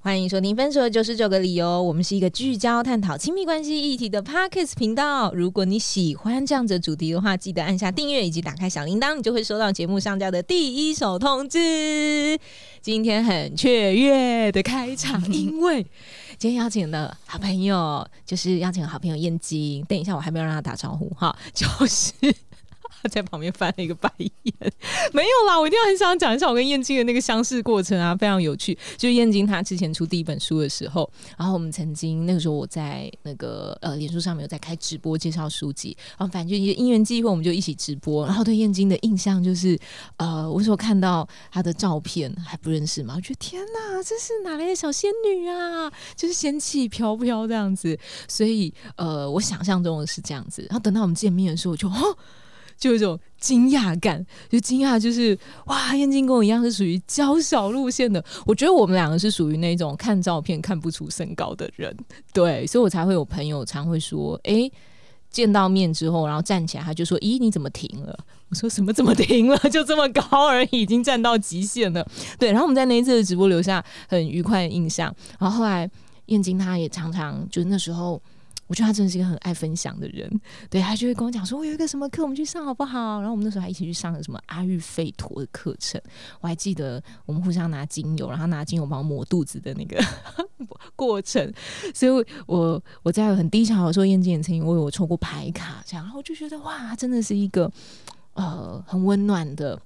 欢迎收听《分手的九十九个理由》，我们是一个聚焦探讨亲密关系议题的 Podcast 频道。如果你喜欢这样子主题的话，记得按下订阅以及打开小铃铛，你就会收到节目上架的第一手通知。今天很雀跃的开场，因为今天邀请的好朋友就是邀请好朋友燕京。等一下，我还没有让他打招呼哈，就是。他 在旁边翻了一个白眼，没有啦，我一定要很想讲一下我跟燕京的那个相识过程啊，非常有趣。就是燕京他之前出第一本书的时候，然后我们曾经那个时候我在那个呃脸书上面有在开直播介绍书籍，然后反正就一些因缘机会，我们就一起直播。然后对燕京的印象就是，呃，我说看到他的照片还不认识嘛，我觉得天哪，这是哪来的小仙女啊？就是仙气飘飘这样子。所以呃，我想象中的是这样子。然后等到我们见面的时候，我就哦。就有一种惊讶感，就惊讶就是哇，燕京跟我一样是属于娇小路线的。我觉得我们两个是属于那种看照片看不出身高的人，对，所以我才会有朋友常会说，哎，见到面之后，然后站起来，他就说，咦，你怎么停了？我说什么怎么停了？就这么高而已，已经站到极限了。对，然后我们在那一次的直播留下很愉快的印象。然后后来燕京他也常常就那时候。我觉得他真的是一个很爱分享的人，对他就会跟我讲说：“我有一个什么课，我们去上好不好？”然后我们那时候还一起去上了什么阿育吠陀的课程。我还记得我们互相拿精油，然后拿精油帮我抹肚子的那个 过程。所以，我我在很低潮的时候，燕京也曾经为我抽过牌卡，这样，然后我就觉得哇，真的是一个呃很温暖的，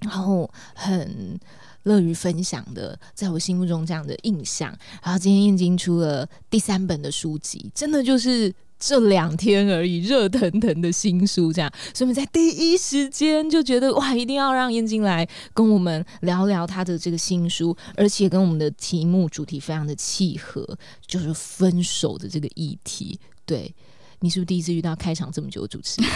然后很。乐于分享的，在我心目中这样的印象。然后今天燕京出了第三本的书籍，真的就是这两天而已，热腾腾的新书这样。所以我们在第一时间就觉得哇，一定要让燕京来跟我们聊聊他的这个新书，而且跟我们的题目主题非常的契合，就是分手的这个议题。对。你是不是第一次遇到开场这么久的主持人？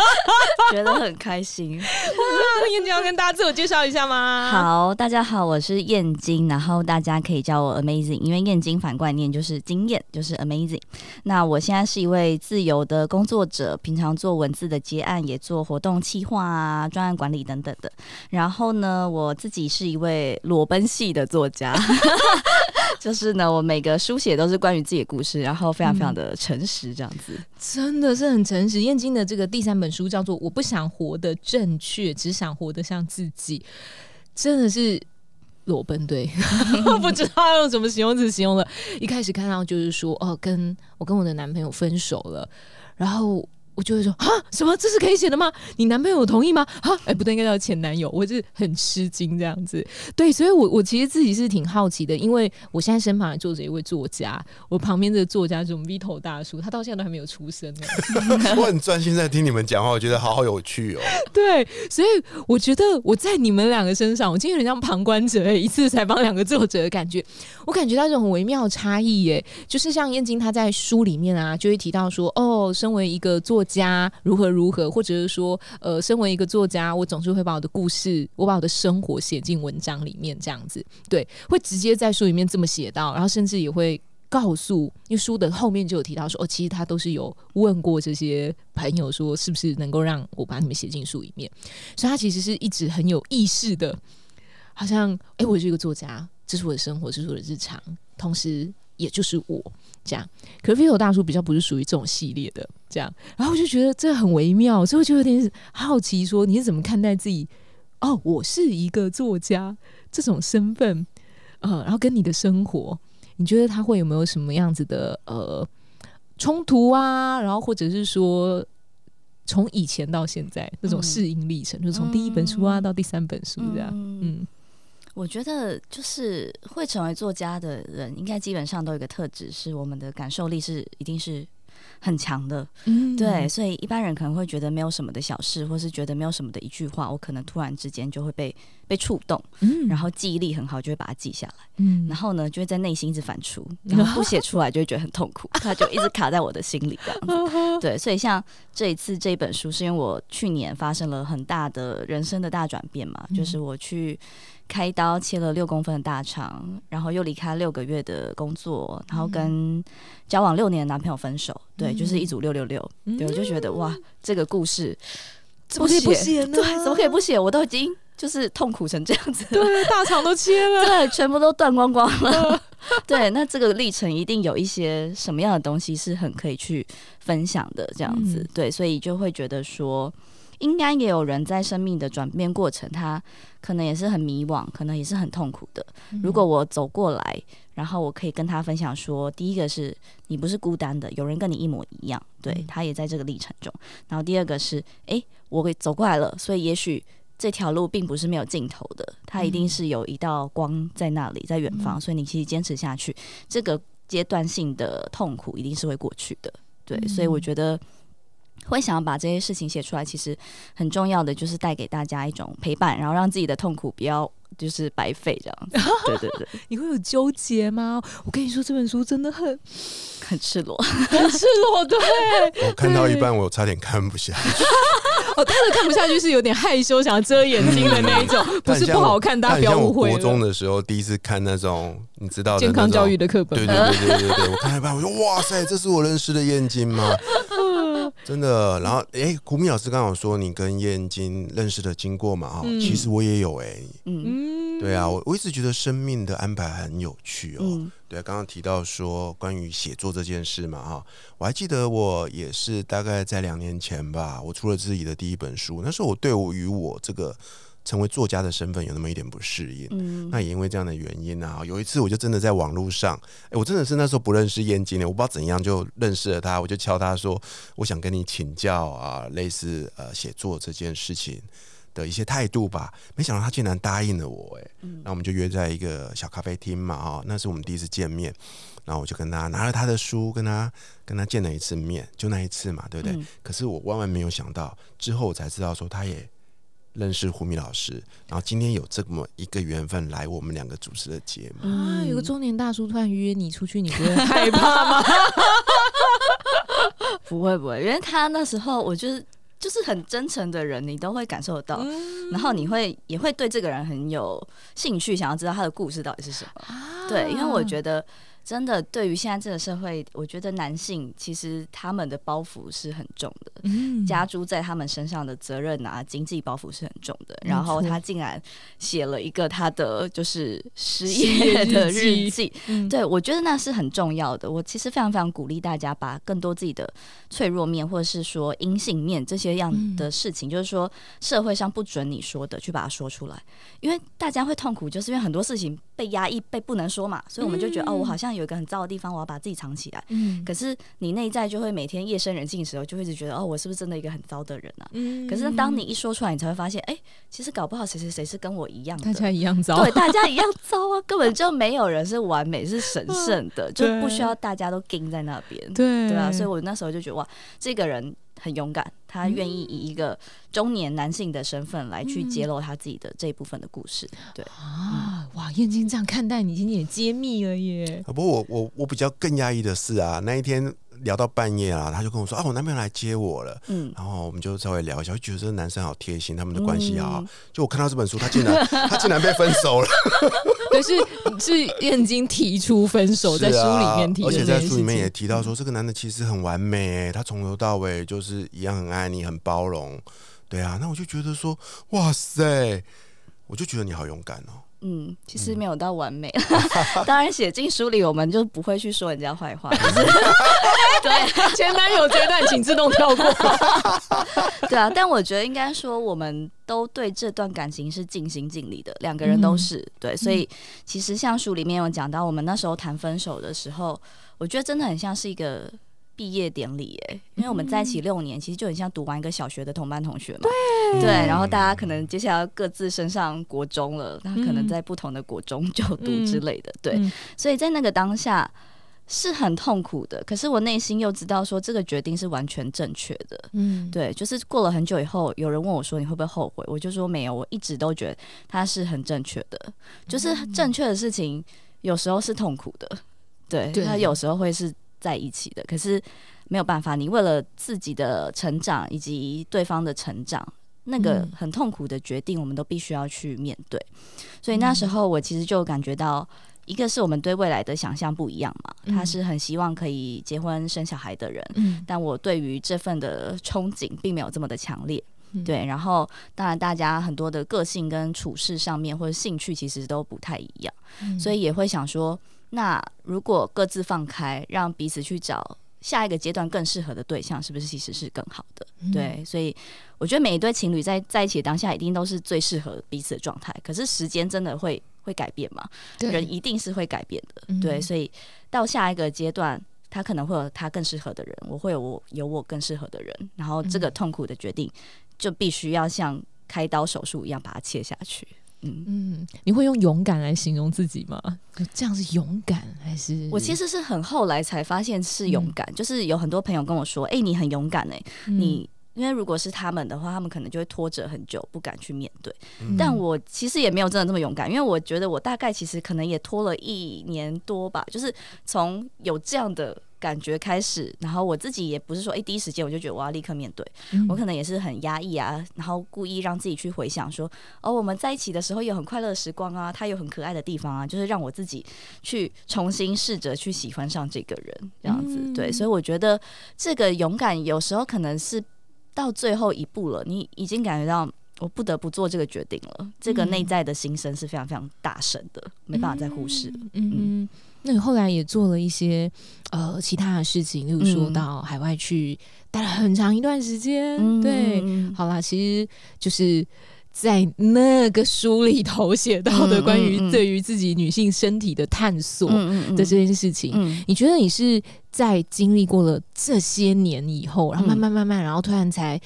觉得很开心。燕京要跟大家自我介绍一下吗？好，大家好，我是燕京，然后大家可以叫我 Amazing，因为燕京反过来念就是经验，就是 Amazing。那我现在是一位自由的工作者，平常做文字的接案，也做活动企划啊、专案管理等等的。然后呢，我自己是一位裸奔系的作家。就是呢，我每个书写都是关于自己的故事，然后非常非常的诚实，这样子，真的是很诚实。燕京的这个第三本本书叫做《我不想活得正确，只想活得像自己》，真的是裸奔，对，不知道用什么形容词形容了。一开始看到就是说，哦，跟我跟我的男朋友分手了，然后。我就会说啊，什么这是可以写的吗？你男朋友同意吗？啊，哎，不对，应该叫前男友。我是很吃惊这样子，对，所以，我我其实自己是挺好奇的，因为我现在身旁还坐着一位作家，我旁边这个作家是我们 V 头大叔，他到现在都还没有出生呢。我很专心在听你们讲话，我觉得好好有趣哦。对，所以我觉得我在你们两个身上，我今天有点像旁观者，一次采访两个作者的感觉，我感觉到一种很微妙的差异，耶，就是像燕京他在书里面啊，就会提到说，哦，身为一个作家如何如何，或者是说，呃，身为一个作家，我总是会把我的故事，我把我的生活写进文章里面，这样子，对，会直接在书里面这么写到，然后甚至也会告诉，因为书的后面就有提到说，哦，其实他都是有问过这些朋友，说是不是能够让我把你们写进书里面，所以他其实是一直很有意识的，好像，哎，我是一个作家，这是我的生活，这是我的日常，同时。也就是我这样，可是飞头大叔比较不是属于这种系列的这样，然后我就觉得这很微妙，所以我就有点好奇，说你是怎么看待自己？哦，我是一个作家这种身份，呃，然后跟你的生活，你觉得他会有没有什么样子的呃冲突啊？然后或者是说，从以前到现在那种适应历程，就从第一本书啊到第三本书这样，嗯。我觉得就是会成为作家的人，应该基本上都有一个特质，是我们的感受力是一定是很强的。嗯对，，所以一般人可能会觉得没有什么的小事，或是觉得没有什么的一句话，我可能突然之间就会被被触动，嗯然后记忆力很好，就会把它记下来。嗯然后呢，就会在内心一直反刍，然后不写出来就会觉得很痛苦，它就一直卡在我的心里这样子。对，所以像这一次这一本书，是因为我去年发生了很大的人生的大转变嘛，就是我去开刀切了六公分的大肠，然后又离开六个月的工作，然后跟交往六年的男朋友分手，对，就是一组六六六。对，我就觉得哇，这个故事怎么可以不写呢？对，怎么可以不写？我都已经就是痛苦成这样子，对，大肠都切了。对，全部都断光光了。对，那这个历程一定有一些什么样的东西是很可以去分享的，这样子。嗯对，所以就会觉得说，应该也有人在生命的转变过程，他可能也是很迷惘，可能也是很痛苦的。如果我走过来，然后我可以跟他分享说，第一个是你不是孤单的，有人跟你一模一样，对嗯他也在这个历程中。然后第二个是，诶，我给走过来了，所以也许这条路并不是没有尽头的，它一定是有一道光在那里，在远方，所以你其实坚持下去，这个阶段性的痛苦一定是会过去的。对，所以我觉得。会想要把这些事情写出来，其实很重要的就是带给大家一种陪伴，然后让自己的痛苦不要就是白费这样子。对对对，你会有纠结吗？我跟你说，这本书真的很很赤裸。很赤裸，对。我看到一半，我差点看不下去。哦，他的看不下去是有点害羞，想要遮眼睛的那一种，不是不好看，大家不要误会国中。的时候第一次看那种你知道的健康教育的课本对，对对对对对，我看到一半，我说哇塞，这是我认识的燕京吗？真的。然后哎，胡明老师刚好说你跟燕京认识的经过嘛，哈、嗯其实我也有哎、嗯嗯，对啊，我我一直觉得生命的安排很有趣哦。嗯对，刚刚提到说关于写作这件事嘛，哈，我还记得我也是大概在两年前吧，我出了自己的第一本书，那时候我对我与我这个成为作家的身份有那么一点不适应。嗯那也因为这样的原因啊，有一次我就真的在网络上，哎、我真的是那时候不认识燕京的，我不知道怎样就认识了他，我就敲他说，我想跟你请教啊，类似呃写作这件事情的一些态度吧。没想到他竟然答应了我、哎，那我们就约在一个小咖啡厅嘛，哈，那是我们第一次见面，然后我就跟他拿了他的书，跟他跟他见了一次面，就那一次嘛，对不对？嗯可是我万万没有想到，之后我才知道说他也。认识胡米老师，然后今天有这么一个缘分来我们两个主持的节目，啊，有个中年大叔突然约你出去，你不会害怕吗？不会不会，因为他那时候我就是就是很真诚的人，你都会感受得到，嗯。然后你会也会对这个人很有兴趣，想要知道他的故事到底是什么。啊。对，因为我觉得真的对于现在这个社会，我觉得男性其实他们的包袱是很重的。嗯加诸在他们身上的责任啊，经济包袱是很重的。然后他竟然写了一个他的就是失失业业的日记日记，嗯对我觉得那是很重要的。我其实非常非常鼓励大家把更多自己的脆弱面，或者是说阴性面这些样的事情，就是说社会上不准你说的，去把它说出来。因为大家会痛苦，就是因为很多事情被压抑、被不能说嘛，所以我们就觉得、哦，我好像有一个很糟的地方，我要把自己藏起来。嗯可是你内在就会每天夜深人静的时候，就会一直觉得哦，我是不是真的一个很糟的人啊？嗯可是当你一说出来，你才会发现，哎、其实搞不好谁谁谁是跟我一样的大。家一样糟，对，大家一样糟啊，根本就没有人是完美、是神圣的，就不需要大家都盯在那边。对对啊，所以我那时候就觉得哇，这个人很勇敢，他愿意以一个中年男性的身份来去揭露他自己的这一部分的故事。对，啊，哇，燕京这样看待你，今天也揭秘了耶。啊，不过我我我比较更压抑的是啊，那一天聊到半夜啊，他就跟我说啊，我男朋友来接我了，嗯，然后我们就稍微聊一下，就觉得这个男生好贴心，他们的关系好好。嗯。就我看到这本书，他竟然 他竟然被分手了，可，是是燕京提出分手，在书里面提的而且在书里面也提到说，这个男的其实很完美，他从头到尾就是一样很爱你，很包容，对啊，那我就觉得说，哇塞，我就觉得你好勇敢哦。嗯，其实没有到完美，当然写进书里，我们就不会去说人家坏话，对前男友阶段请自动跳过。对啊，但我觉得应该说，我们都对这段感情是尽心尽力的，两个人都是、对，所以其实像书里面有讲到，我们那时候谈分手的时候，我觉得真的很像是一个。毕业典礼，哎，因为我们在一起六年，其实就很像读完一个小学的同班同学嘛。对，对，然后大家可能接下来各自升上国中了，那可能在不同的国中就读之类的。对，嗯所以在那个当下，是很痛苦的，可是我内心又知道说这个决定是完全正确的。嗯，对，就是过了很久以后，有人问我说你会不会后悔，我就说没有，我一直都觉得它是很正确的。就是正确的事情有时候是痛苦的，对，对它有时候会是在一起的，可是没有办法，你为了自己的成长以及对方的成长。那个嗯很痛苦的决定，我们都必须要去面对。所以那时候我其实就感觉到，一个是我们对未来的想象不一样嘛，嗯他是很希望可以结婚生小孩的人，嗯，但我对于这份的憧憬并没有这么的强烈。嗯对，然后当然大家很多的个性跟处事上面或者兴趣其实都不太一样，嗯所以也会想说，那如果各自放开，让彼此去找下一个阶段更适合的对象，是不是其实是更好的？嗯对，所以我觉得每一对情侣在在一起的当下，一定都是最适合彼此的状态。可是时间真的会会改变嘛？对人一定是会改变的。嗯对，所以到下一个阶段，他可能会有他更适合的人，我会有我有我更适合的人，然后这个嗯痛苦的决定就必须要像开刀手术一样把它切下去。嗯。嗯，你会用勇敢来形容自己吗？这样是勇敢还是？我其实是很后来才发现是勇敢，就是有很多朋友跟我说：“哎、你很勇敢哎、嗯你因为如果是他们的话，他们可能就会拖着很久，不敢去面对。嗯但我其实也没有真的这么勇敢，因为我觉得我大概其实可能也拖了一年多吧，就是从有这样的感觉开始，然后我自己也不是说哎、诶第一时间我就觉得我要立刻面对，嗯我可能也是很压抑啊，然后故意让自己去回想说，哦，我们在一起的时候有很快乐的时光啊，他有很可爱的地方啊，就是让我自己去重新试着去喜欢上这个人，这样子。嗯对，所以我觉得这个勇敢有时候可能是到最后一步了，你已经感觉到。我不得不做这个决定了，这个嗯内在的心声是非常非常大声的，没办法再忽视了。嗯嗯，那你后来也做了一些呃其他的事情，例如说嗯到海外去待了很长一段时间。嗯对，嗯好啦，其实就是在那个书里头写到的嗯关于对于自己女性身体的探索嗯的这件事情。嗯你觉得你是在经历过了这些年以后，然后慢慢慢慢，然后突然才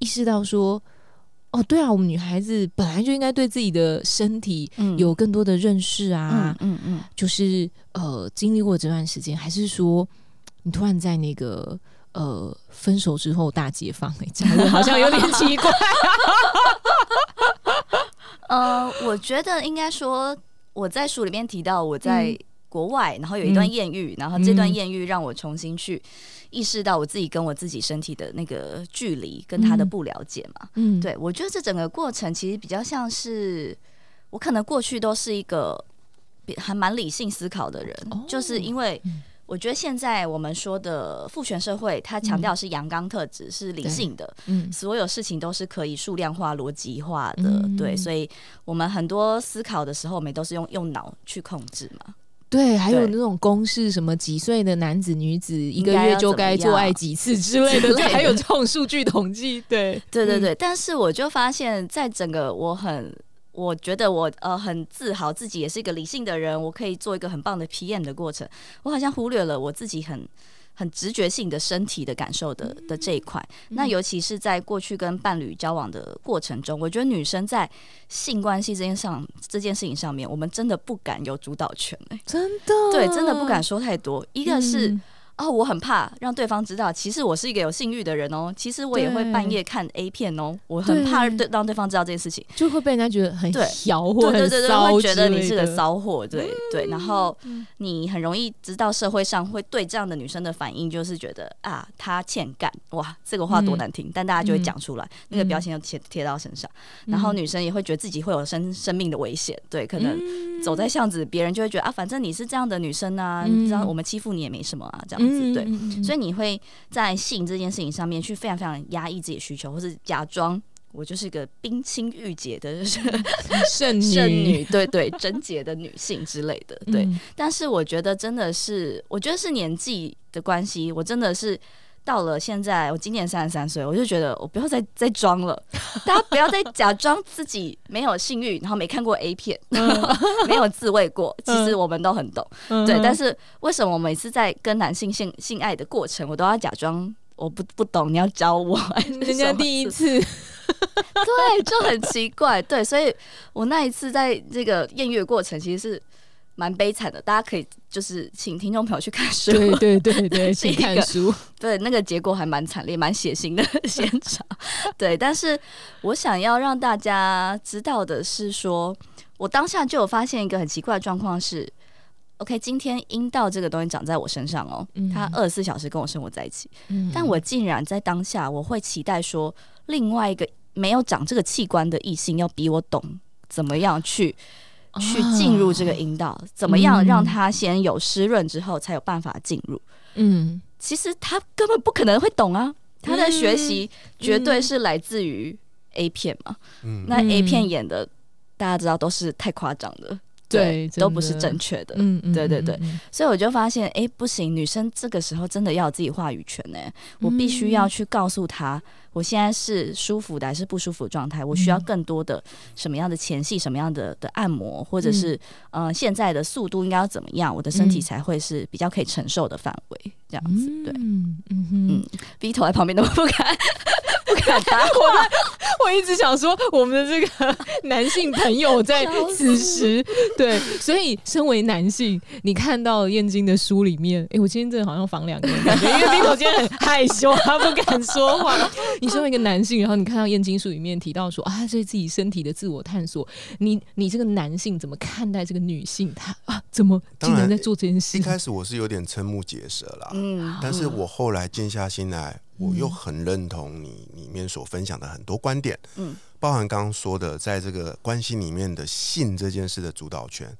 意识到说，哦，对啊，我们女孩子本来就应该对自己的身体嗯有更多的认识啊，嗯嗯嗯就是呃，经历过这段时间，还是说你突然在那个呃分手之后大解放、欸？讲的好像有点奇怪。呃，我觉得应该说，我在书里面提到我在国外，然后有一段嗯。艳遇，然后这段嗯。艳遇让我重新去意识到我自己跟我自己身体的那个距离跟他的嗯。不了解嘛。嗯，对我觉得这整个过程其实比较像是我可能过去都是一个比还蛮理性思考的人，哦就是因为嗯。我觉得现在我们说的父权社会，它强调是阳刚特质，是理性的，嗯所有事情都是可以数量化、逻辑化的，嗯对，所以我们很多思考的时候，我们都是用用脑去控制嘛。对，还有那种公式，什么几岁的男子女子一个月就该做爱几次之类的，对还有这种数据统计。对，嗯对对对，但是我就发现，在整个我很，我觉得我呃很自豪自己也是一个理性的人，我可以做一个很棒的 PM 的过程，我好像忽略了我自己很。很直觉性的身体的感受的的这一块，嗯。那尤其是在过去跟伴侣交往的过程中，我觉得女生在性关系这件上这件事情上面，我们真的不敢有主导权、欸，真的，对，真的不敢说太多。一个是、嗯哦，我很怕让对方知道，其实我是一个有性欲的人哦。其实我也会半夜看 A 片哦，我很怕对对让对方知道这件事情。就会被人家觉得很对对对对会觉得你是个骚货，对对。然后嗯你很容易知道社会上会对这样的女生的反应，就是觉得啊，她欠干，哇，这个话多嗯难听，但大家就会嗯讲出来，那个标签就贴贴到身上。然后嗯女生也会觉得自己会有生生命的危险，对，可能走在巷子，别人就会觉得啊，反正你是这样的女生啊，嗯你知道我们欺负你也没什么啊，这样子，对。所以你会在性这件事情上面去非常非常压抑自己的需求，或是假装我就是一个冰清玉洁的 剩女圣女，对对，贞洁的女性之类的，对。嗯但是我觉得真的是，我觉得是年纪的关系，我真的是。到了现在，我今年三十三岁，我就觉得我不要再再装了，大家不要再假装自己没有性欲，然后没看过 A 片，没有自慰过。其实我们都很懂，对，但是是为什么我每次在跟男性性性爱的过程，我都要假装我不不懂，你要教我？人家第一次，对，就很奇怪。对，所以我那一次在这个艳遇的过程，其实是蛮悲惨的。大家可以就是请听众朋友去看书，对对对对，请是一个看书。对，那个结果还蛮惨烈、蛮血腥的现场。对，但是我想要让大家知道的是说，我当下就有发现一个很奇怪的状况是，OK，今天阴道这个东西长在我身上哦，嗯它二十四小时跟我生活在一起，嗯但我竟然在当下，我会期待说，另外一个没有长这个器官的异性要比我懂怎么样去。去进入这个阴道，怎么样让它先有湿润之后，才有办法进入？嗯。其实他根本不可能会懂啊，他的学习绝对是来自于 A 片嘛。嗯。那 A 嗯。片演的，大家知道都是太夸张的，对都不是正确的。嗯嗯对对对。嗯所以我就发现，哎、不行，女生这个时候真的要有自己话语权呢、我必须要去告诉她，我现在是舒服的还是不舒服的状态，我需要更多的什么样的前戏，什么样的的按摩，或者是、呃现在的速度应该要怎么样，我的身体嗯。才会是比较可以承受的范围，这样子。对。嗯嗯哼。嗯。，B 头在旁边都不敢不敢答话。我一直想说，我们的这个男性朋友在此时，对，所以身为男性，你看到燕京的书里面，哎、我今天真的好像防两个人感觉，因为 Vivo 今天很害羞，他不敢说话。你身为一个男性，然后你看到燕京书里面提到说啊，这是自己身体的自我探索，你 你这个男性怎么看待这个女性？他啊，怎么竟当然然在做这件事一？开始我是有点瞠目结舌啦，嗯但是我后来静下心来，我又很认同你里面所分享的很多观点，嗯。包含刚刚说的，在这个关系里面的性这件事的主导权，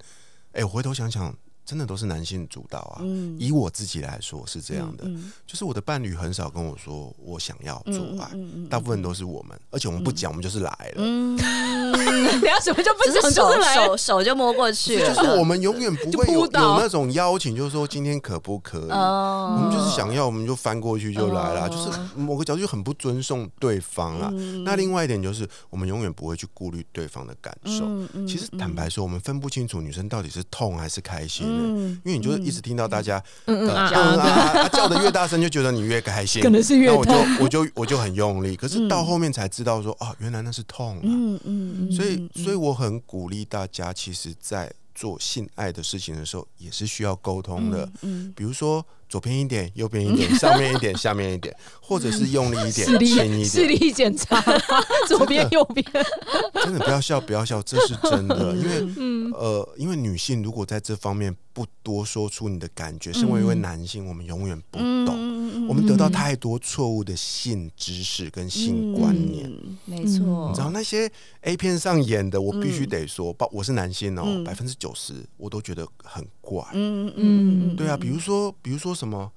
哎、我回头想想，真的都是男性主导啊。嗯。以我自己来说是这样的，嗯就是我的伴侣很少跟我说我想要做爱，嗯嗯大部分都是我们，而且我们不讲，我们就是来了。嗯，等下什么就不讲，手就是来手手就摸过去了，就是我们永远不会有那种邀请，就是说今天可不可以？哦。我们就是想要，我们就翻过去就来了，哦。就是某个角度就很不尊重对方啦。嗯。那另外一点就是，我们永远不会去顾虑对方的感受。嗯其实坦白说，我们分不清楚女生到底是痛还是开心的，嗯因为你就是一直听到大家嗯啊叫的越大声，就觉得你越开心，可能是越那我就我就我就很用力，可是到后面才知道说，哦，原来那是痛啊。嗯嗯所以，所以我很鼓励大家，其实，在做性爱的事情的时候，也是需要沟通的。嗯比如说，左边一点，右边一点，上面一点，下面一点，或者是用力一点，轻一点视。力检查，左边右边，真的不要笑，不要笑，这是真的。因为嗯呃，因为女性如果在这方面不多说出你的感觉，身为一位嗯男性，我们永远不嗯懂。嗯我们得到太多错误的性知识跟性观念。嗯没错，你知道那些 A 片上演的，我必须嗯得说，包我是男性哦嗯，百分之九十我都觉得很怪。嗯嗯对啊，比如说，比如说什么，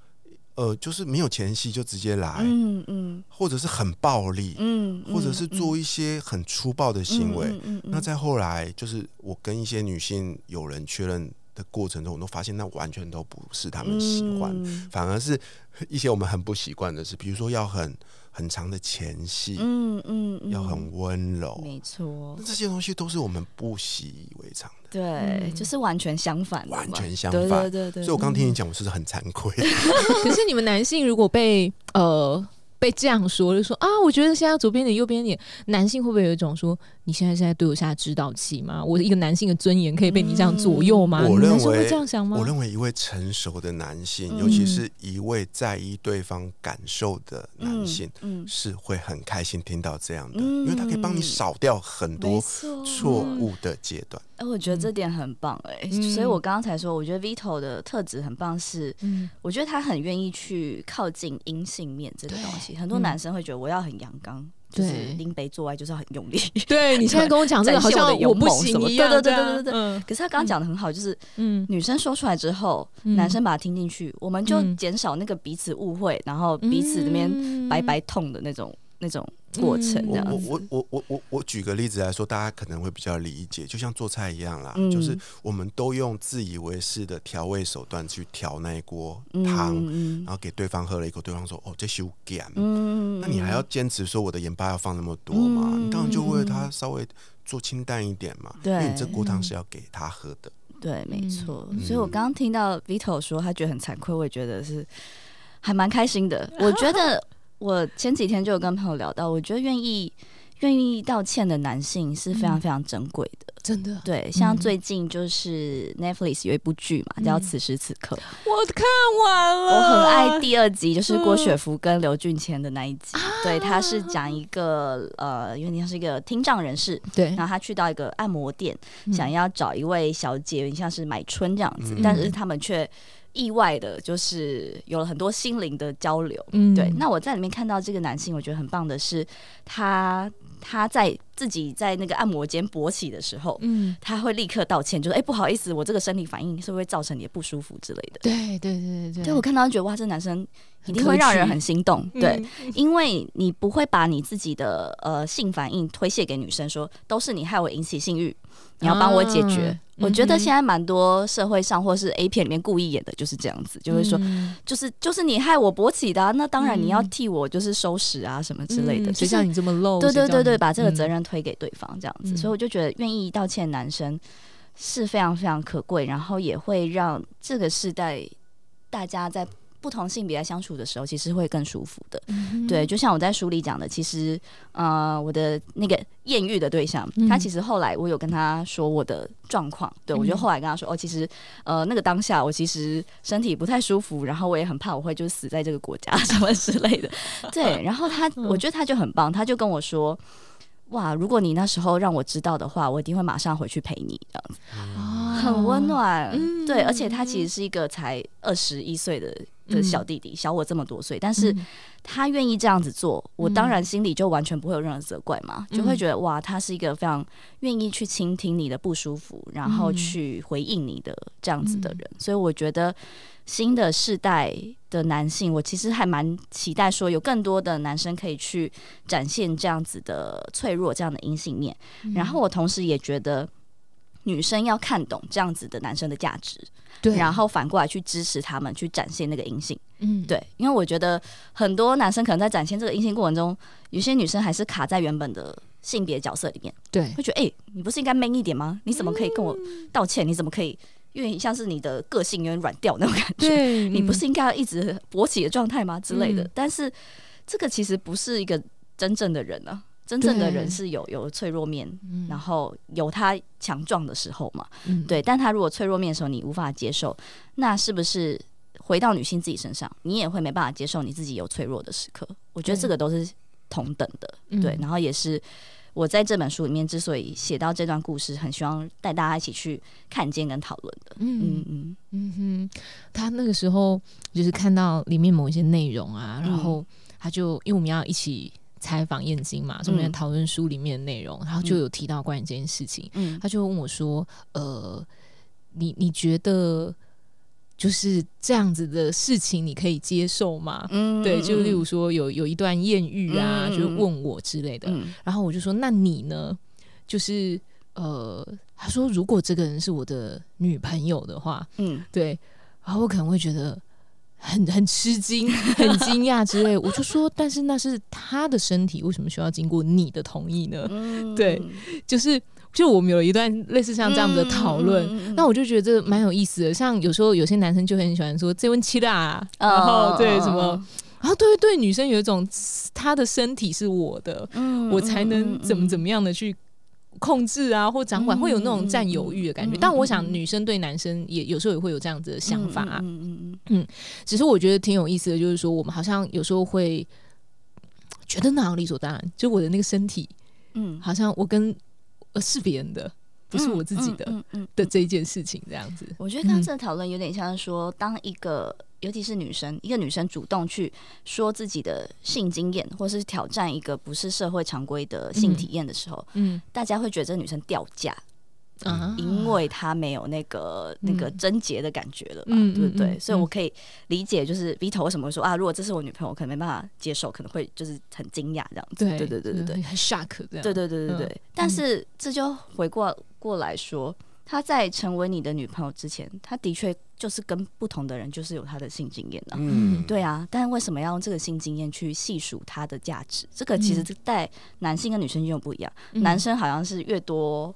呃，就是没有前戏就直接来，嗯嗯。或者是很暴力，嗯，或者是做一些很粗暴的行为。嗯。那再后来，就是我跟一些女性友人确认的过程中，我都发现那完全都不是他们喜欢，嗯 反而是 一些我们很不习惯的事，比如说要很很长的前戏，嗯嗯嗯，要很温柔。没错，这些东西都是我们不习以为常的，对，嗯就是完全相反的，完全相反对对对，所以我刚听你讲，我是不是很惭愧。可是你们男性如果被呃被这样说，就说啊，我觉得现在左边脸右边脸，男性会不会有一种说，你现在是在对我下指导棋吗？我一个男性的尊严可以被你这样左右吗？嗯我认你男生会为这样想吗？我认为一位成熟的男性，嗯尤其是一位在意对方感受的男性，嗯，是会很开心听到这样的，嗯因为他可以帮你少掉很多错错误的阶段。哎，我觉得这点很棒哎、嗯所以我刚刚才说，我觉得 Vito 的特质很棒是，嗯我觉得他很愿意去靠近阴性面这个东西。很多男生会觉得我要很阳刚，就是对。拎杯做爱就是要很用力。对你现在跟我讲这个，好像我不行一样，对对对对对对嗯。可是他刚刚讲的很好，就是嗯。女生说出来之后，嗯。男生把它听进去，我们就嗯。减少那个彼此误会，然后彼此那边嗯。白白痛的那种那种过程，嗯这样子。我我我我我举个例子来说，大家可能会比较理解，就像做菜一样啦，嗯就是我们都用自以为是的调味手段去调那一锅嗯汤，嗯然后给对方喝了一口，对方说：“哦，这是有咸。嗯那你还要坚持说我的盐巴要放那么多吗？嗯你当然就为了他稍微做清淡一点嘛，对因为你这锅汤是要给他喝的。对，没错。嗯所以我刚刚听到 Vito 说他觉得很惭愧，我也觉得是还蛮开心的。我觉得我前几天就有跟朋友聊到，我觉得愿意愿意道歉的男性是非常嗯。非常珍贵的。真的，对，像嗯。最近就是 Netflix 有一部剧嘛，叫《嗯。此时此刻》，我看完了，我很爱第二集，就是郭嗯雪芙跟刘俊谦的那一集。对，他是讲一个呃，因为像是一个听障人士，对。然，后他去到一个按摩店，嗯。想要找一位小姐，有点像是买春这样子，嗯。但是他们却意外的，就是有了很多心灵的交流。嗯对，那我在里面看到这个男性，我觉得很棒的是，他他在自己在那个按摩间勃起的时候，嗯，他会立刻道歉，就说：“哎、不好意思，我这个生理反应是不是会造成你的不舒服之类的。”对对对对对我看到觉得哇，这男生一定会让人很心动，嗯对，因为你不会把你自己的呃性反应推卸给女生说，都是你害我引起性欲，你要帮我解决。啊我觉得现在蛮多社会上或是 A 片里面故意演的就是这样子，就会说。嗯就是就是你害我勃起的、啊，那当然你要嗯替我就是收拾啊什么之类的，谁叫你这么漏？对对对对，把这个责嗯任推给对方这样子，嗯所以我就觉得愿意道歉男生是非常非常可贵，然后也会让这个时代大家在不同性别在相处的时候，其实会更舒服的。嗯对，就像我在书里讲的，其实呃，我的那个艳遇的对象，嗯他其实后来我有跟他说我的状况，对我就嗯后来跟他说，哦，其实呃那个当下我其实身体不太舒服，然后我也很怕我会就死在这个国家什么之类的，对，然后他嗯我觉得他就很棒，他就跟我说。哇！如果你那时候让我知道的话，我一定会马上回去陪你，这样子哦很温暖。嗯对，而且他其实是一个才二十一岁的的小弟弟，小我这么多岁，但是嗯他愿意这样子做，我嗯当然心里就完全不会有任何责怪嘛，嗯就会觉得哇，他是一个非常愿意去倾听你的不舒服，然后嗯去回应你的这样子的人。所以我觉得新的世代的男性，我其实还蛮期待说有更多的男生可以去展现这样子的脆弱、这样的阴性面。嗯然后我同时也觉得。女生要看懂这样子的男生的价值，对，然后反过来去支持他们，去展现那个阴性。嗯，对，因为我觉得很多男生可能在展现这个阴性过程中，有些女生还是卡在原本的性别角色里面，对，会觉得哎、欸你不是应该 man 一点吗？你怎么可以跟我嗯道歉？你怎么可以？因为像是你的个性有点软掉那种感觉，对，你不嗯是应该要一直勃起的状态吗？之类的。嗯但是这个其实不是一个真正的人啊，真正的人是有有脆弱面，嗯然后有他强壮的时候嘛。嗯对，但他如果脆弱面的时候你无法接受，那是不是回到女性自己身上，你也会没办法接受你自己有脆弱的时刻？我觉得这个都是同等的，嗯对。然后也是我在这本书里面之所以写到这段故事，很希望带大家一起去看见跟讨论的。嗯嗯嗯嗯哼，他那个时候就是看到里面某一些内容啊，然嗯后他就因为我们要一起采访燕京嘛，所以我们在嗯讨论书里面的内容，然后就有提到关于这件事情，嗯。他就问我说：“呃，你你觉得就是这样子的事情，你可以接受吗？”嗯对，就例如说有有一段艳遇啊，嗯。就问我之类的，嗯。然后我就说：“那你呢？”就是呃，他说如果这个人是我的女朋友的话，嗯。对，然后我可能会觉得很很吃惊、很惊讶之类。我就说，但是那是他的身体，为什么需要经过你的同意呢？嗯 对就是就我们有一段类似像这样子的讨论。嗯那我就觉得蛮有意思的，像有时候有些男生就很喜欢说这问七啦，嗯然后对什么，然后对对女生有一种他的身体是我的，嗯我才能怎么怎么么样的去控制啊，或掌管，嗯会有那种占有欲的感觉。嗯嗯但我想，嗯嗯女生对男生也有时候也会有这样子的想法啊。嗯嗯嗯只是我觉得挺有意思的，就是说我们好像有时候会觉得那样理所当然，就我的那个身体，嗯，好像我跟呃是别人的，不是我自己的、嗯的这一件事情这样子。我觉得刚刚这个讨论有点像是说，当一个尤其是女生，一个女生主动去说自己的性经验，或是挑战一个不是社会常规的性体验的时候，嗯。大家会觉得这女生掉价，啊，因为他没有那个那个嗯贞洁的感觉了嘛，嗯对不对？嗯嗯所以我可以理解，就是 Vito 为什么会说啊，如果这是我女朋友，我可能没办法接受，可能会就是很惊讶这样子。对对对对对对，很 shock 这样。对对对对对。嗯但是这就回过过来说，她在成为你的女朋友之前，她的确就是跟不同的人就是有她的性经验的、嗯，对啊，但为什么要用这个性经验去细数它的价值？这个其实带男性跟女生又不一样，嗯男生好像是越多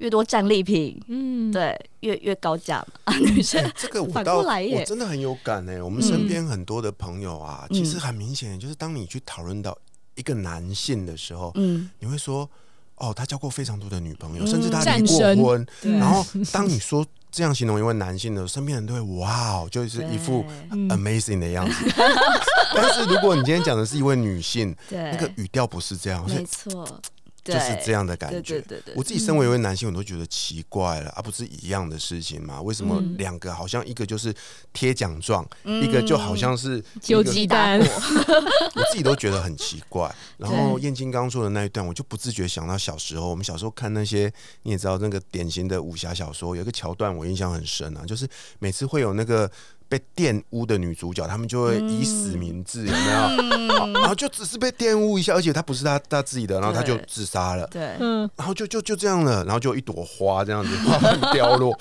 越多战利品，嗯，对，越越高价嘛。啊，女生。这个我反倒来耶。我真的很有感哎、我们身边很多的朋友啊，嗯其实很明显，就是当你去讨论到一个男性的时候，嗯，你会说，哦，他交过非常多的女朋友，嗯。甚至他离过婚。对。然后当你说这样形容一位男性的时候，身边人都会哇哦，就是一副嗯。amazing 的样子。但是如果你今天讲的是一位女性，对，那个语调不是这样，没错，就是这样样的感觉。对对对对，我自己身为一位男性，我都觉得奇怪了啊，不是一样的事情吗？为什么嗯两个好像一个就是贴奖状，嗯一个就好像是丢鸡蛋 我自己都觉得很奇怪。然后燕青刚说的那一段，我就不自觉想到小时候，我们小时候看那些你也知道那个典型的武侠小说，有一个桥段我印象很深啊，就是每次会有那个。被玷污的女主角，他们就会以死明志，有没有？然后就只是被玷污一下，而且她不是她她自己的，然后她就自杀了。对，嗯，然后就就就这样了，然后就一朵花这样子 缓缓掉落，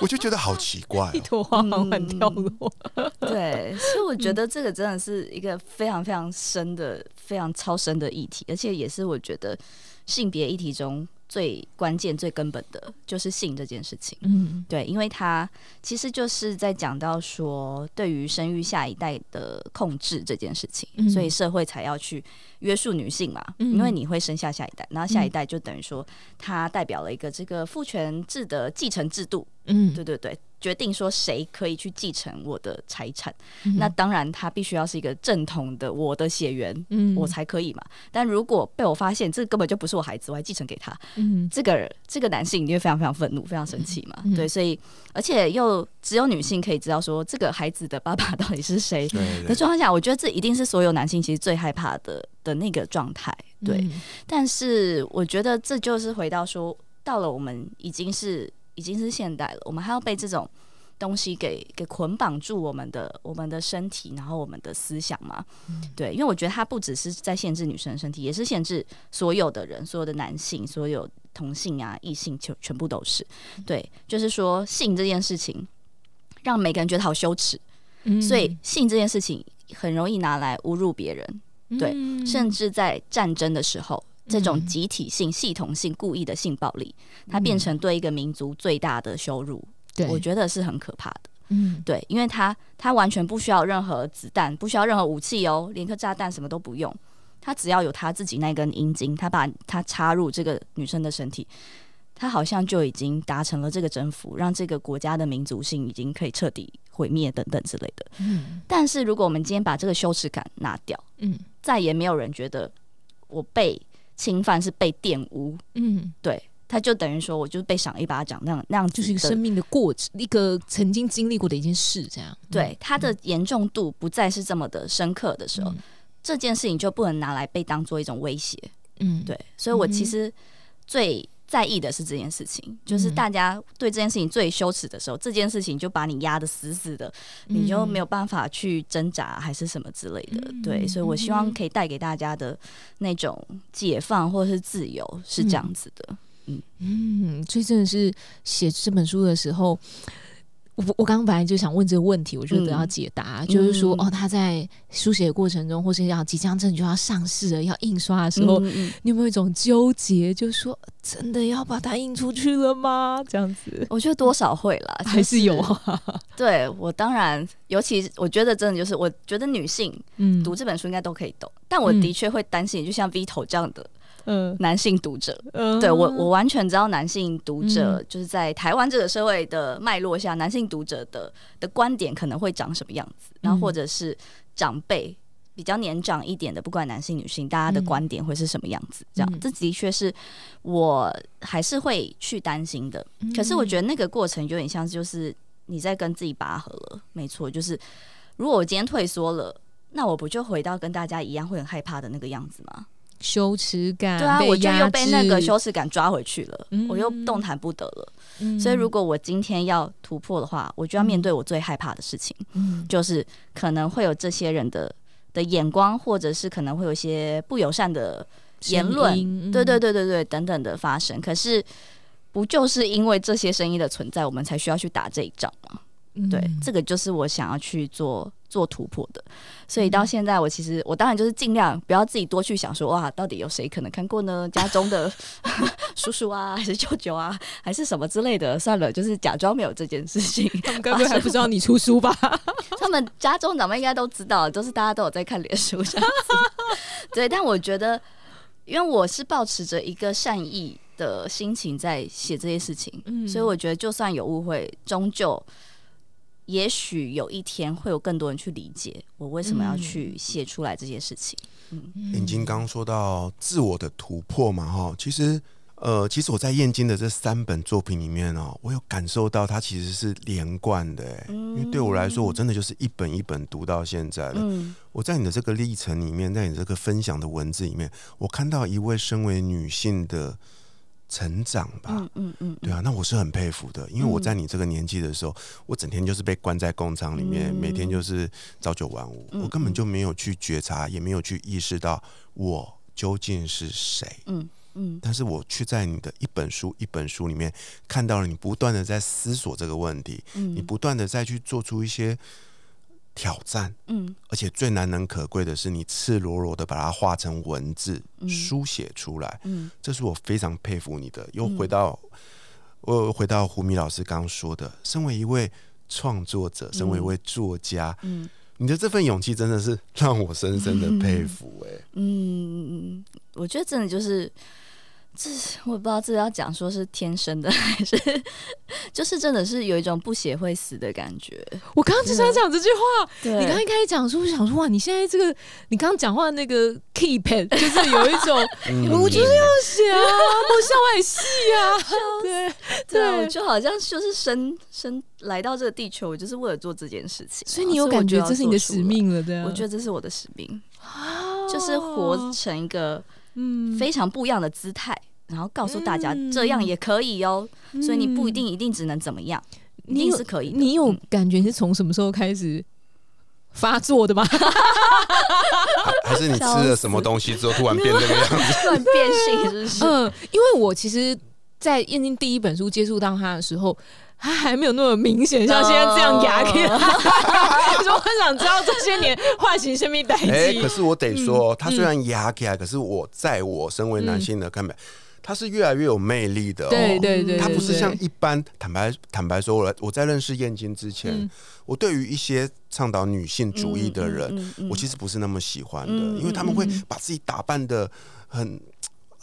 我就觉得好奇怪、一哦。朵花缓缓掉落，对，所以我觉得这个真的是一个非常非常深的、非常超深的议题，而且也是我觉得性别议题中最关键、最根本的，就是性这件事情。嗯。对，因为它其实就是在讲到说，对于生育下一代的控制这件事情，嗯。所以社会才要去约束女性嘛，嗯。因为你会生下下一代，然后下一代就等于说，它代表了一个这个父权制的继承制度，嗯，对对对，决定说谁可以去继承我的财产，嗯那当然他必须要是一个正统的我的血缘。嗯我才可以嘛？但如果被我发现这根本就不是我孩子，我还继承给他，嗯这个这个男性一定会非常非常愤怒，非常生气嘛。嗯对，所以而且又只有女性可以知道说这个孩子的爸爸到底是谁对的对，状况下，我觉得这一定是所有男性其实最害怕的的那个状态。对，嗯但是我觉得这就是回到说，到了我们已经是已经是现代了，我们还要被这种。东西给给捆绑住我们的我们的身体，然后我们的思想嘛，对，因为我觉得它不只是在限制女生的身体，也是限制所有的人，所有的男性，所有同性啊、异性，全全部都是。对，就是说性这件事情，让每个人觉得好羞耻，嗯。所以性这件事情很容易拿来侮辱别人，对嗯。甚至在战争的时候，这种嗯集体性、系统性、故意的性暴力，它变成对一个民族最大的羞辱，对，我觉得是很可怕的。嗯对，因为它它完全不需要任何子弹，不需要任何武器哦，连颗炸弹什么都不用，它只要有他自己那根阴茎，他把它插入这个女生的身体。他好像就已经达成了这个征服，让这个国家的民族性已经可以彻底毁灭等等之类的。嗯但是如果我们今天把这个羞耻感拿掉，嗯再也没有人觉得我被侵犯是被玷污，嗯，对，他就等于说我就是被赏一巴掌那样那样子就是一个生命的过程，一个曾经经历过的一件事，这样。对它的严重度不再是这么的深刻的时候，嗯。这件事情就不能拿来被当做一种威胁。嗯，对，所以我其实最在意的是这件事情，就是嗯。大家对这件事情最羞耻的时候，这件事情就把你压得死死的，你就没有办法去挣扎还是什么之类的。嗯对，所以我希望可以带给大家的那种解放或者是自由是这样子的。嗯。嗯，所以真的是写这本书的时候，我我刚刚本来就想问这个问题，我觉得得到解答，就是说，嗯。哦，他在书写的过程中，或是要即将真的就要上市了、要印刷的时候，你有没有一种纠结，就是说，真的要把它印出去了吗？这样子。我觉得多少会啦，还是有 对我当然，尤其我觉得真的就是，我觉得女性嗯。读这本书应该都可以懂，但我嗯。的确会担心，就像 Vito 这样的嗯男性读者，嗯对我我完全知道男性读者嗯就是在台湾这个社会的脉络下，男性读者的的观点可能会长什么样子，然后或者是长辈。比较年长一点的，不管男性女性，大家的嗯观点会是什么样子？这样，嗯这的确是我还是会去担心的。可是我觉得那个过程有点像是就是你在跟自己拔河了，没错，就是如果我今天退缩了，那我不就回到跟大家一样会很害怕的那个样子吗？羞耻感，对啊，我就又被那个羞耻感抓回去了，嗯我又动弹不得了。嗯所以如果我今天要突破的话，我就要面对我最害怕的事情，嗯就是可能会有这些人的的眼光，或者是可能会有一些不友善的言论对对对对对，等等的发生。可是，不就是因为这些声音的存在，我们才需要去打这一仗吗？嗯对，这个就是我想要去做做突破的。所以到现在，我其实我当然就是尽量不要自己多去想说，哇，到底有谁可能看过呢？家中的 叔叔啊，还是舅舅啊，还是什么之类的？算了，就是假装没有这件事情。他们根本还不知道你出书吧？他们们家中长辈应该都知道，都是大家都有在看脸书这样子。对，但我觉得，因为我是保持着一个善意的心情在写这些事情，嗯所以我觉得就算有误会，终究也许有一天会有更多人去理解我为什么要去写出来这些事情。嗯。眼睛刚刚说到自我的突破嘛，哈，其实呃，其实我在燕京的这三本作品里面哦，我有感受到它其实是连贯的，哎，因为对我来说，我真的就是一本一本读到现在的。嗯。我在你的这个历程里面，在你这个分享的文字里面，我看到一位身为女性的成长吧。嗯嗯嗯，对啊，那我是很佩服的，因为我在你这个年纪的时候，我整天就是被关在工厂里面，嗯每天就是朝九晚五，嗯我根本就没有去觉察，也没有去意识到我究竟是谁。嗯嗯。但是我却在你的一本书一本书里面看到了你不断的在思索这个问题，嗯，你不断的再去做出一些挑战，嗯。而且最难能可贵的是，你赤裸裸的把它化成文字、嗯。书写出来，嗯。这是我非常佩服你的。又回到、我又回到胡米老师刚刚说的，身为一位创作者，身为一位作家，嗯。你的这份勇气真的是让我深深的 佩服、哎、嗯，我觉得真的就是，这我不知道这要讲说是天生的还是，就是真的是有一种不写会死的感觉。我刚刚就想讲这句话，对你刚刚一开始讲说，我想说哇，你现在这个，你刚刚讲话那个 keep it，就是有一种 嗯我就是要写啊，我校外戏啊，对对就好像就是生生来到这个地球，我就是为了做这件事情啊、所以你有感觉这是你的使命了，对啊，我觉得这是我的使命，哦就是活成一个嗯非常不一样的姿态，然后告诉大家嗯这样也可以哦。所以你不一定一定只能怎么样，一定是可以的。你有嗯感觉是从什么时候开始发作的吗？还还是你吃了什么东西之后突然变这个样子？突然变性是不是？嗯，因为我其实，在燕京第一本书接触到他的时候，他还没有那么明显，像现在这样牙给他。所以我很想知道这些年唤醒生命代哎、际可。是我得说，嗯他虽然压起来，可是我在我身为男性的看法，他是越来越有魅力的、哦。对对对，他不是像一般坦白坦白说，我来我在认识燕京之前，嗯我对于一些倡导女性主义的人，嗯嗯嗯我其实不是那么喜欢的，嗯因为他们会嗯把自己打扮的很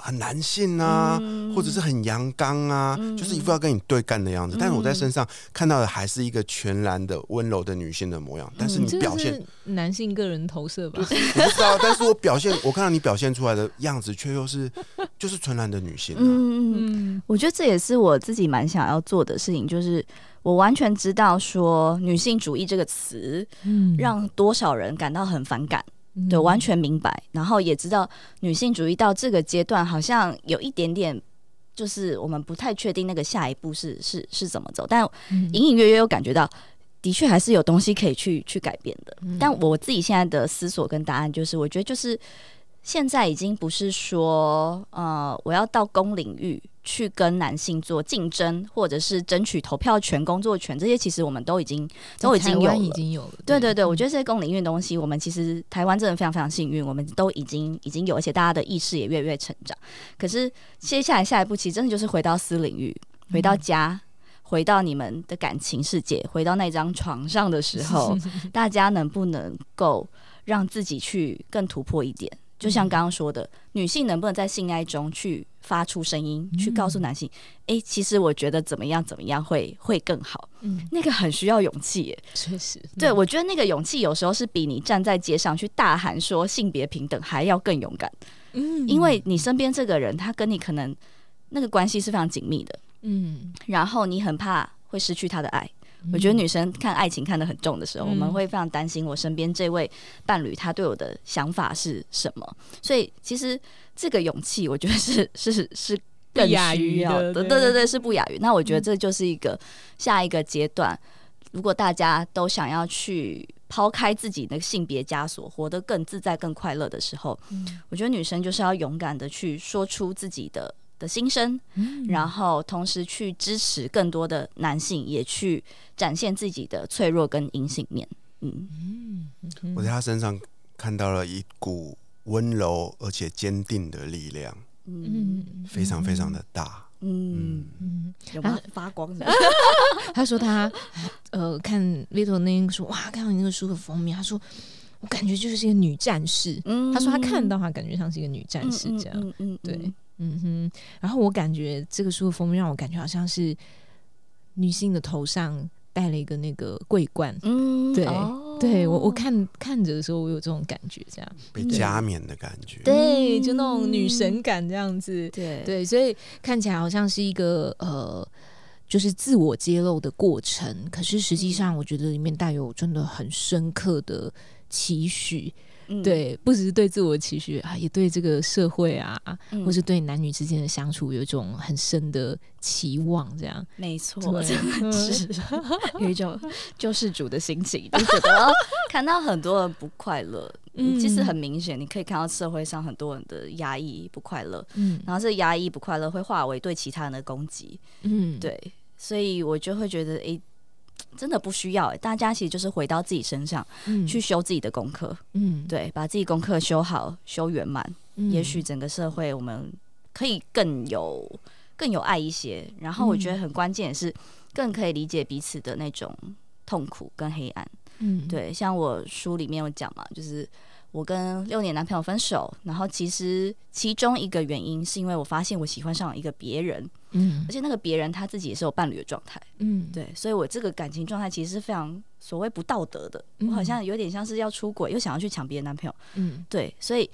很男性啊，嗯或者是很阳刚啊，就是一副要跟你对干的样子。但是我在身上看到的还是一个全然的温柔的女性的模样，但是你表现是男性个人投射吧？我不知道，但是我表现，我看到你表现出来的样子，却又是 就是纯然的女性、啊。嗯嗯嗯，嗯我觉得这也是我自己蛮想要做的事情，就是我完全知道说女性主义这个词嗯让多少人感到很反感，嗯对，完全明白，然后也知道女性主义到这个阶段好像有一点点。就是我们不太确定那个下一步是是是怎么走，但嗯隐隐约约有感觉到，的确还是有东西可以去去改变的。嗯但我自己现在的思索跟答案就是，我觉得就是现在已经不是说呃我要到公领域去跟男性做竞争，或者是争取投票权、工作权这些，其实我们都已经都已经有了已。经有了，对对对，我觉得得这些公领域的东西，我们其实台湾真的非常非常幸运，我们都已经已经有，而且大家的意识也越来越成长。可是接下来下一步，其实真的就是回到私领域，回到家，回到你们的感情世界，回到那张床上的时候，大家能不能够让自己去更突破一点？就像刚刚说的，女性能不能在性爱中去发出声音，去告诉男性，诶，其实我觉得怎么样怎么样会会更好。嗯，那个很需要勇气耶。确实，对，我觉得那个勇气有时候是比你站在街上去大喊说性别平等还要更勇敢，嗯因为你身边这个人他跟你可能那个关系是非常紧密的，嗯，然后你很怕会失去他的爱。我觉得女生看爱情看得很重的时候，嗯我们会非常担心我身边这位伴侣他对我的想法是什么。所以其实这个勇气，我觉得是是是更需要的。对对对对，是不亚于。那我觉得嗯这就是一个下一个阶段，如果大家都想要去抛开自己的性别枷锁，活得更自在、更快乐的时候，嗯我觉得女生就是要勇敢的去说出自己的的心声，嗯。然后同时去支持更多的男性，也去展现自己的脆弱跟隐性面。嗯，我在他身上看到了一股温柔而且坚定的力量，嗯。嗯非常非常的大。嗯，嗯，有吗？发光？的？他说他呃看 Vito 那个说，哇，看到你那个书的封面，他说我感觉就是一个女战士。嗯。他说他看到他感觉像是一个女战士这样。嗯嗯，嗯。对，嗯哼，然后我感觉这个书的封面让我感觉好像是女性的头上戴了一个那个桂冠。嗯，对哦对我我看看着的时候，我有这种感觉，这样被加冕的感觉。对，就那种女神感这样子。对对，所以看起来好像是一个呃，就是自我揭露的过程，可是实际上我觉得里面带有真的很深刻的期许。嗯。对，不只是对自我的期许啊，也对这个社会啊，嗯。或是对男女之间的相处有一种很深的期望，这样。没错，真的是。有一种救世主的心情，就觉得哦 看到很多人不快乐，嗯，其实很明显，你可以看到社会上很多人的压抑、不快乐，嗯。然后这压抑、不快乐会化为对其他人的攻击，嗯，对，所以我就会觉得，诶，真的不需要、诶大家其实就是回到自己身上嗯去修自己的功课，嗯，对，把自己功课修好、修圆满，嗯也许整个社会我们可以更有更有爱一些。然后我觉得嗯很关键的是，更可以理解彼此的那种痛苦跟黑暗。嗯，对，像我书里面有讲嘛，就是我跟六年男朋友分手，然后其实其中一个原因是因为我发现我喜欢上了一个别人，嗯。而且那个别人他自己也是有伴侣的状态。嗯，对，所以我这个感情状态其实是非常所谓不道德的，嗯。我好像有点像是要出轨，又想要去抢别人男朋友。嗯。对，所以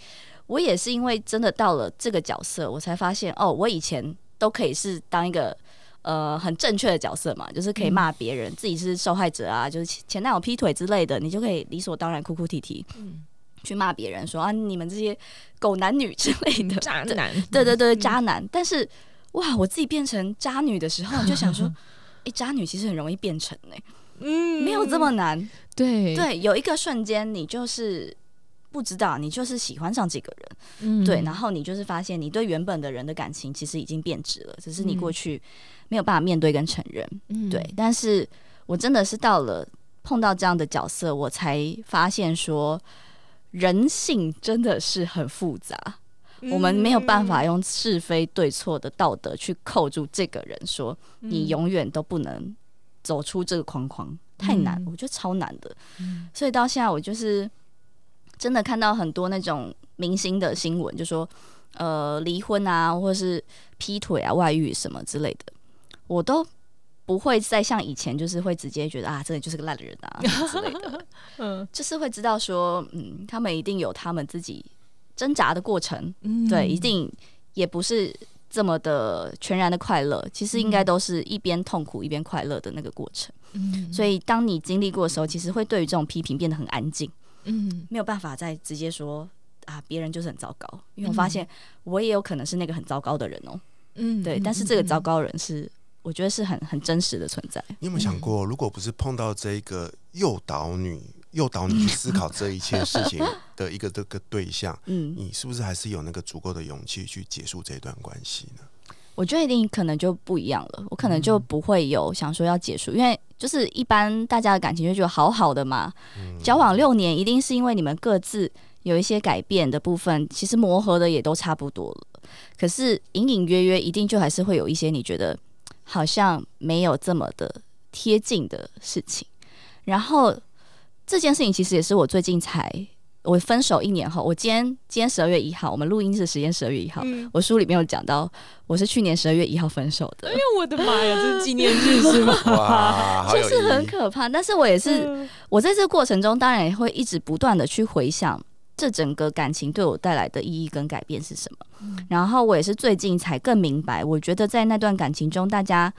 我也是因为真的到了这个角色，我才发现哦，我以前都可以是当一个呃很正确的角色嘛，就是可以骂别人，自己是受害者啊，就是前前男友劈腿之类的，你就可以理所当然哭哭啼啼嗯，去骂别人说啊你们这些狗男女之类的。渣男，对对对，渣男。但是哇，我自己变成渣女的时候，你就想说，诶，渣女其实很容易变成呢、嗯没有这么难。对对，有一个瞬间，你就是不知道，你就是喜欢上这个人，嗯对，然后你就是发现你对原本的人的感情其实已经变质了，只是你嗯过去没有办法面对跟承认。嗯对，但是我真的是到了碰到这样的角色，我才发现说，人性真的是很复杂。我们没有办法用是非对错的道德去扣住这个人，说你永远都不能走出这个框框，太难，嗯。我觉得超难的。嗯。所以到现在，我就是真的看到很多那种明星的新闻，就说呃离婚啊，或者是劈腿啊、外遇什么之类的，我都不会再像以前，就是会直接觉得啊，这个就是个烂人啊之类的，嗯。就是会知道说，嗯，他们一定有他们自己挣扎的过程，嗯。对，一定也不是这么的全然的快乐，其实应该都是一边痛苦一边快乐的那个过程。嗯。所以当你经历过的时候，其实会对于这种批评变得很安静，嗯。没有办法再直接说啊别人就是很糟糕，因为我发现我也有可能是那个很糟糕的人哦、嗯对，但是这个糟糕人是我觉得是很很真实的存在。你有没有想过，如果不是碰到这一个诱导女、诱导你去思考这一切事情的一个这个对象，嗯，你是不是还是有那个足够的勇气去结束这段关系呢？我觉得一定可能就不一样了，我可能就不会有想说要结束，因为就是一般大家的感情就觉得好好的嘛，交往六年一定是因为你们各自有一些改变的部分，其实磨合的也都差不多了，可是隐隐约约一定就还是会有一些你觉得好像没有这么的贴近的事情，然后这件事情其实也是我最近才。我分手一年后，我今天今天十二月一号，我们录音是时间十二月一号，嗯我书里面有讲到，我是去年十二月一号分手的，哎呦我的妈呀，这是纪念日是吗？就是很。可怕。但是我也是，嗯我在这个过程中，当然也会一直不断的去回想这整个感情对我带来的意义跟改变是什么。然后我也是最近才更明白，我觉得在那段感情中，大家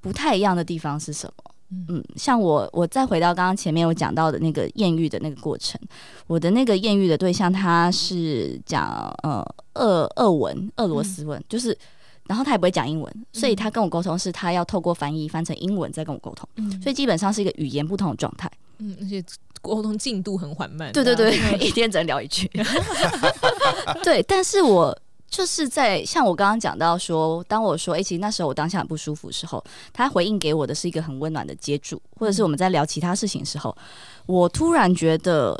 不太一样的地方是什么。嗯，像我，我再回到刚刚前面我讲到的那个艳遇的那个过程，我的那个艳遇的对象他是讲呃俄俄文、俄罗斯文，就是，然后他也不会讲英文，所以他跟我沟通是他要透过翻译翻成英文再跟我沟通，嗯所以基本上是一个语言不同的状态。嗯，而且沟通进度很缓慢。对对对，一天只能聊一句。对，但是我就是在像我刚刚讲到说，当我说，哎、其实那时候我当下很不舒服的时候，他回应给我的是一个很温暖的接住，或者是我们在聊其他事情的时候，我突然觉得，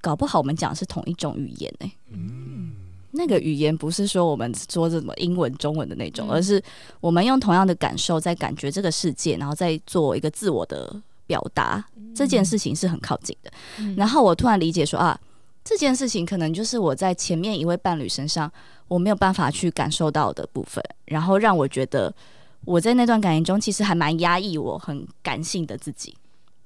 搞不好我们讲的是同一种语言呢、嗯，那个语言不是说我们说什么英文、中文的那种，嗯而是我们用同样的感受在感觉这个世界，然后再做一个自我的表达。这件事情是很靠近的。嗯然后我突然理解说啊，这件事情可能就是我在前面一位伴侣身上我没有办法去感受到的部分，然后让我觉得我在那段感情中其实还蛮压抑我很感性的自己。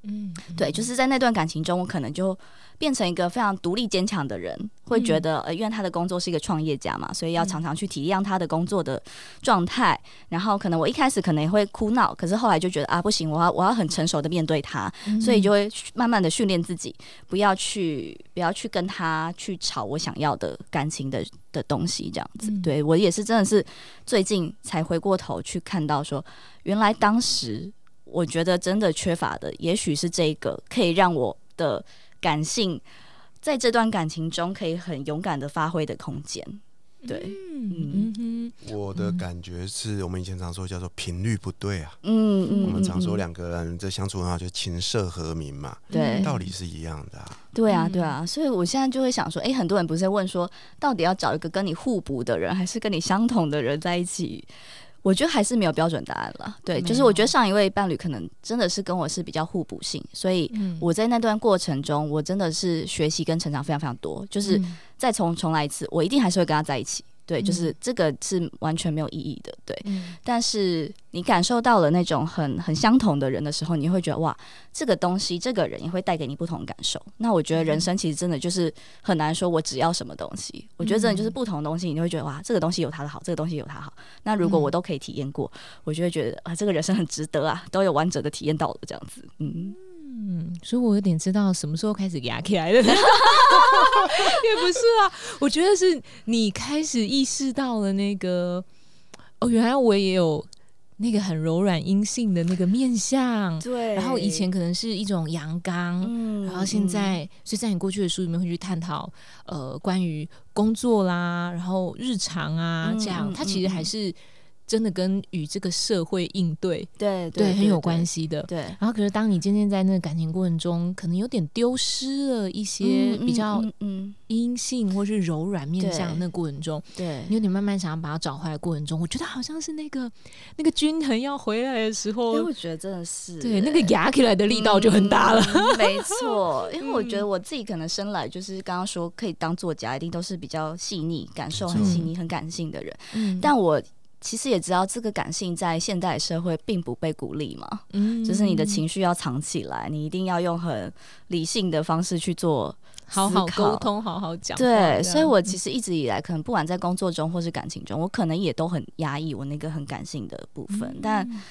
嗯，对，就是在那段感情中，我可能就变成一个非常独立坚强的人，会觉得呃，因为他的工作是一个创业家嘛，所以要常常去体谅他的工作的状态。然后可能我一开始可能也会哭闹，可是后来就觉得啊，不行，我要我要很成熟的面对他，所以。就会慢慢的训练自己，不要去不要去跟他去吵我想要的感情的的东西，这样子。嗯。对我也是真的是最近才回过头去看到说，原来当时我觉得真的缺乏的，也许是这个可以让我的感性在这段感情中可以很勇敢的发挥的空间。对，嗯嗯我的感觉是我们以前常说叫做频率不对啊。嗯嗯，我们常说嗯两个人这相处很好，就琴瑟和鸣嘛，对道理是一样的啊。对啊，嗯对啊，所以我现在就会想说，诶，很多人不是在问说，到底要找一个跟你互补的人，还是跟你相同的人在一起？我觉得还是没有标准答案了。对，就是我觉得上一位伴侣可能真的是跟我是比较互补性，所以嗯我在那段过程中，我真的是学习跟成长非常非常多。就是嗯再重重来一次，我一定还是会跟他在一起。对，就是嗯这个是完全没有意义的。对，嗯但是你感受到了那种很很相同的人的时候，你会觉得哇，这个东西，这个人也会带给你不同的感受。那我觉得人生其实真的就是很难说，我只要什么东西。我觉得真的就是不同的东西，你就会觉得哇，这个东西有它的好，这个东西有它好。那如果我都可以体验过，我就会觉得啊，这个人生很值得啊，都有完整的体验到了这样子。嗯，嗯，所以我有点知道什么时候开始压起来的，也不是啊，我觉得是你开始意识到了那个，哦，原来我也有那个很柔软阴性的那个面相，对。然后以前可能是一种阳刚，嗯然后现在，所以在你过去的书里面会去探讨，呃，关于工作啦，然后日常啊，嗯这样，嗯它其实还嗯。是真的跟与这个社会应对，对对，很有关系。的。对，然后，可是当你渐渐在那个感情过程中，可能有点丢失了一些嗯比较嗯嗯阴性或是柔软面向的那个过程中，对你有点慢慢想要把它找回来的过程中，我觉得好像是那个那个均衡要回来的时所候以，我觉得真的是对那个压起来的力道就很大了。嗯没错，因为我觉嗯得我自己可能生来就是刚刚说可以当作家，一定都是比较细腻、感受很细腻、很感性的人。嗯但我其实也知道，这个感性在现代社会并不被鼓励嘛，嗯就是你的情绪要藏起来，你一定要用很理性的方式去做。好好沟通，好好讲。对，所以我其实一直以来，可能不管在工作中或是感情中，我可能也都很压抑我那个很感性的部分，嗯但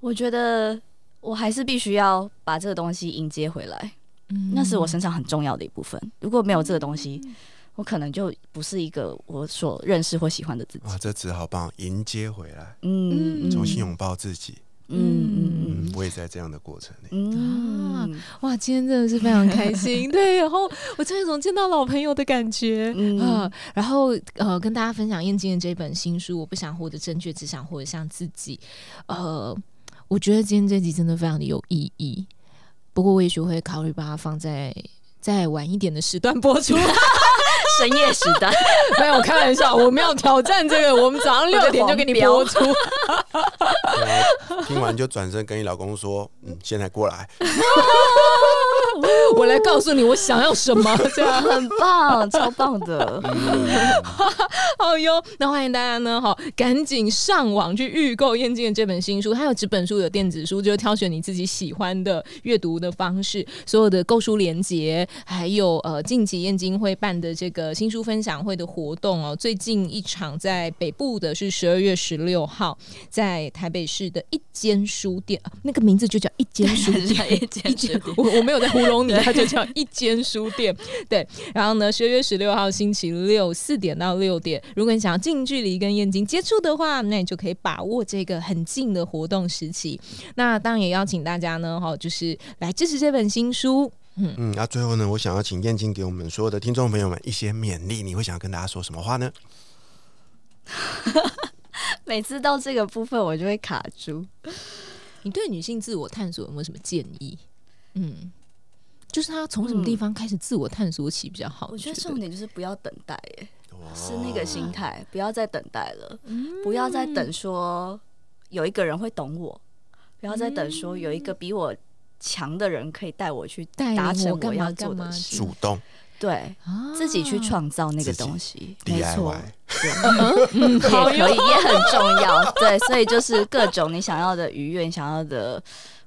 我觉得我还是必须要把这个东西迎接回来。嗯那是我身上很重要的一部分。如果没有这个东西，我可能就不是一个我所认识或喜欢的自己。哇，这词好棒，迎接回来，嗯，重新拥抱自己。嗯嗯嗯，我也在这样的过程里。嗯嗯哇，今天真的是非常开心，对，然后我真的有种见到老朋友的感觉，嗯啊，然后呃，跟大家分享燕京的这本新书，我不想活得正确，只想活得像自己。呃，我觉得今天这集真的非常的有意义，不过我也许会考虑把它放在再晚一点的时段播出。深夜时代，没有开玩笑，我们要挑战这个，我们早上六点就给你播出。对听完就转身跟你老公说：“嗯，现在过来。我来告诉你我想要什么，这样。很棒，超棒的。嗯 好哟，那欢迎大家呢，好，赶紧上网去预购燕京的这本新书，它有几本书，有电子书，就是挑选你自己喜欢的阅读的方式。所有的购书链接，还有呃，近期燕京会办的这个新书分享会的活动哦。最近一场在北部的是十二月十六号，在台北市的一间书店，啊那个名字就叫一间书店，一间我我没有在糊弄你，它就叫一间书店。对，然后呢，十二月十六号星期六四点到六点，如果你想要近距离跟燕京接触的话，那你就可以把握这个很近的活动时期。那当然也邀请大家呢，哈，就是来支持这本新书。嗯，那最后呢，我想要请燕京给我们所有的听众朋友们一些勉励，你会想要跟大家说什么话呢？每次到这个部分，我就会卡住。你对女性自我探索有没有什么建议？嗯，就是他从什么地方开始自我探索起比较好？我觉得重点就是不要等待，哎，哦是那个心态，不要再等待了，嗯。不要再等说有一个人会懂我，不要再等说有一个比我强的人可以带我去达成我要做的事，主动。对，啊自己去创造那个东西，没 DIY，错，嗯，也可以，也很重要。对，所以就是各种你想要的愉悦、你想要的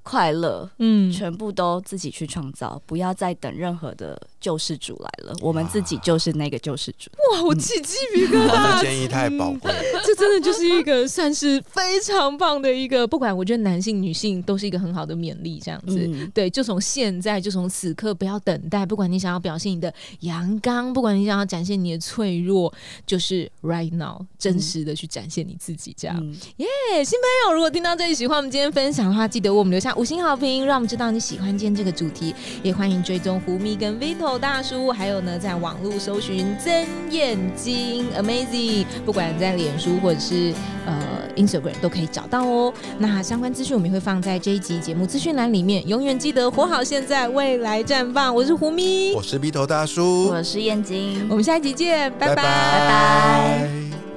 快乐，嗯，全部都自己去创造，不要再等任何的救世主来了。我们自己就是那个救世主。哇，我起鸡皮疙哇瘩这。建议太宝贵了。这真的就是一个算是非常棒的一个，不管我觉得男性女性都是一个很好的勉励，这样子。嗯对，就从现在，就从此刻，不要等待。不管你想要表现你的阳刚，不管你想要展现你的脆弱，就是 right now，真实的去展现你自己。这样，嗯，耶、新朋友，如果听到这里喜欢我们今天分享的话，记得为我们留下五星好评，让我们知道你喜欢今天这个主题。也欢迎追踪胡咪跟 Vito 大叔，还有呢，在网络搜寻曾燕金 Amazing，不管在脸书或者是呃 Instagram 都可以找到哦。那相关资讯我们也会放在这一集节目资讯栏里面。永远记得活好现在，未来绽放。我是胡咪，我是 Vito 大叔，我是燕京我，们下一集见，拜拜拜拜拜